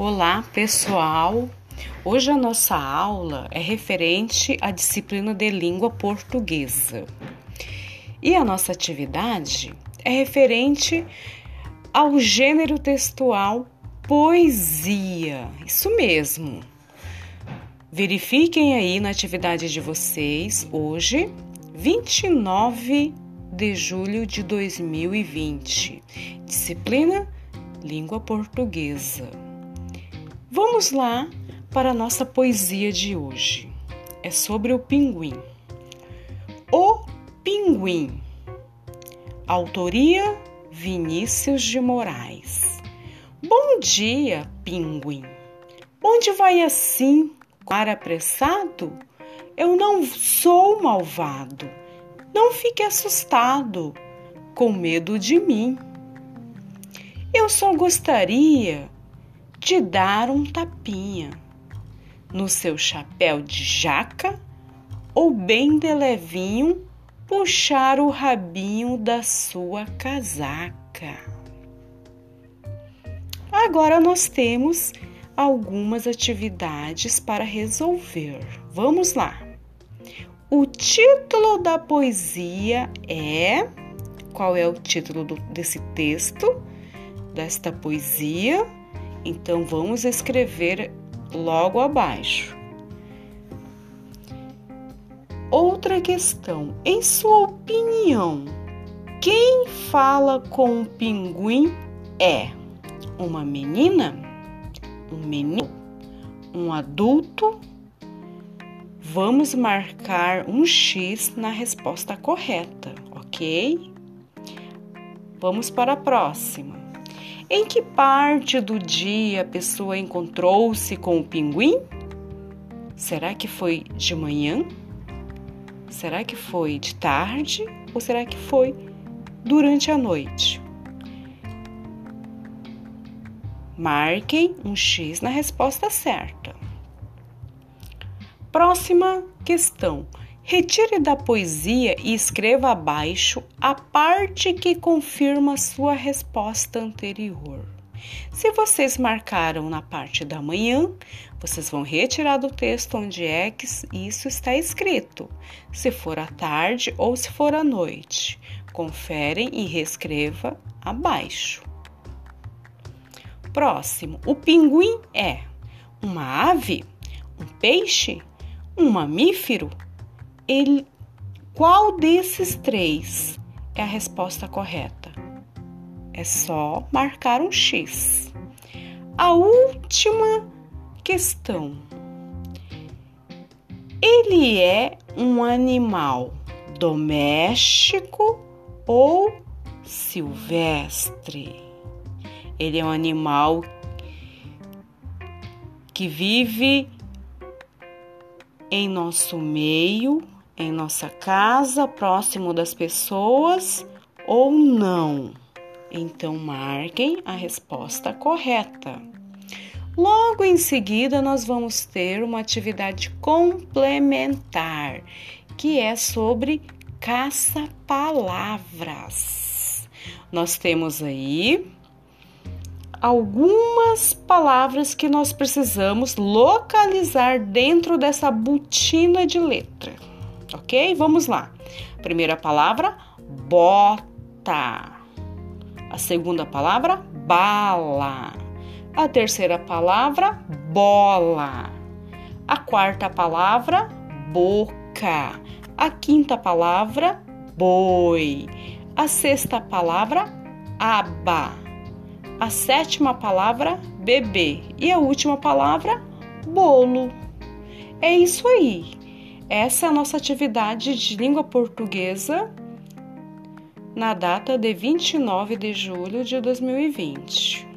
Olá, pessoal! Hoje a nossa aula é referente à disciplina de língua portuguesa. E a nossa atividade é referente ao gênero textual poesia. Isso mesmo. Verifiquem aí na atividade de vocês hoje, 29 de julho de 2020. Disciplina Língua Portuguesa. Vamos lá para a nossa poesia de hoje. É sobre o pinguim. O Pinguim. Autoria Vinícius de Moraes. Bom dia, pinguim. Onde vai assim, ar apressado? Eu não sou malvado. Não fique assustado, com medo de mim. Eu só gostaria de dar um tapinha no seu chapéu de jaca ou bem de levinho puxar o rabinho da sua casaca. Agora nós temos algumas atividades para resolver. Vamos lá. O título da poesia é. Qual é o título desse texto? Desta poesia? Então vamos escrever logo abaixo. Outra questão: em sua opinião, quem fala com o pinguim é uma menina, um menino, um adulto? Vamos marcar um X na resposta correta, ok? Vamos para a próxima. Em que parte do dia a pessoa encontrou-se com o pinguim? Será que foi de manhã? Será que foi de tarde? Ou será que foi durante a noite? Marquem um X na resposta certa. Próxima questão. Retire da poesia e escreva abaixo a parte que confirma sua resposta anterior. Se vocês marcaram na parte da manhã, vocês vão retirar do texto onde é que isso está escrito. Se for à tarde ou se for à noite, conferem e reescreva abaixo. Próximo, o pinguim é uma ave, um peixe, um mamífero? Ele, qual desses três é a resposta correta? É só marcar um X. A última questão. Ele é um animal doméstico ou silvestre? Ele é um animal que vive em nosso meio em nossa casa, próximo das pessoas ou não? Então marquem a resposta correta. Logo em seguida, nós vamos ter uma atividade complementar, que é sobre caça-palavras. Nós temos aí algumas palavras que nós precisamos localizar dentro dessa botina de letra ok? Vamos lá. Primeira palavra, bota. A segunda palavra, bala. A terceira palavra, bola. A quarta palavra, boca. A quinta palavra, boi. A sexta palavra, aba. A sétima palavra, bebê. E a última palavra, bolo. É isso aí. Essa é a nossa atividade de língua portuguesa na data de 29 de julho de 2020.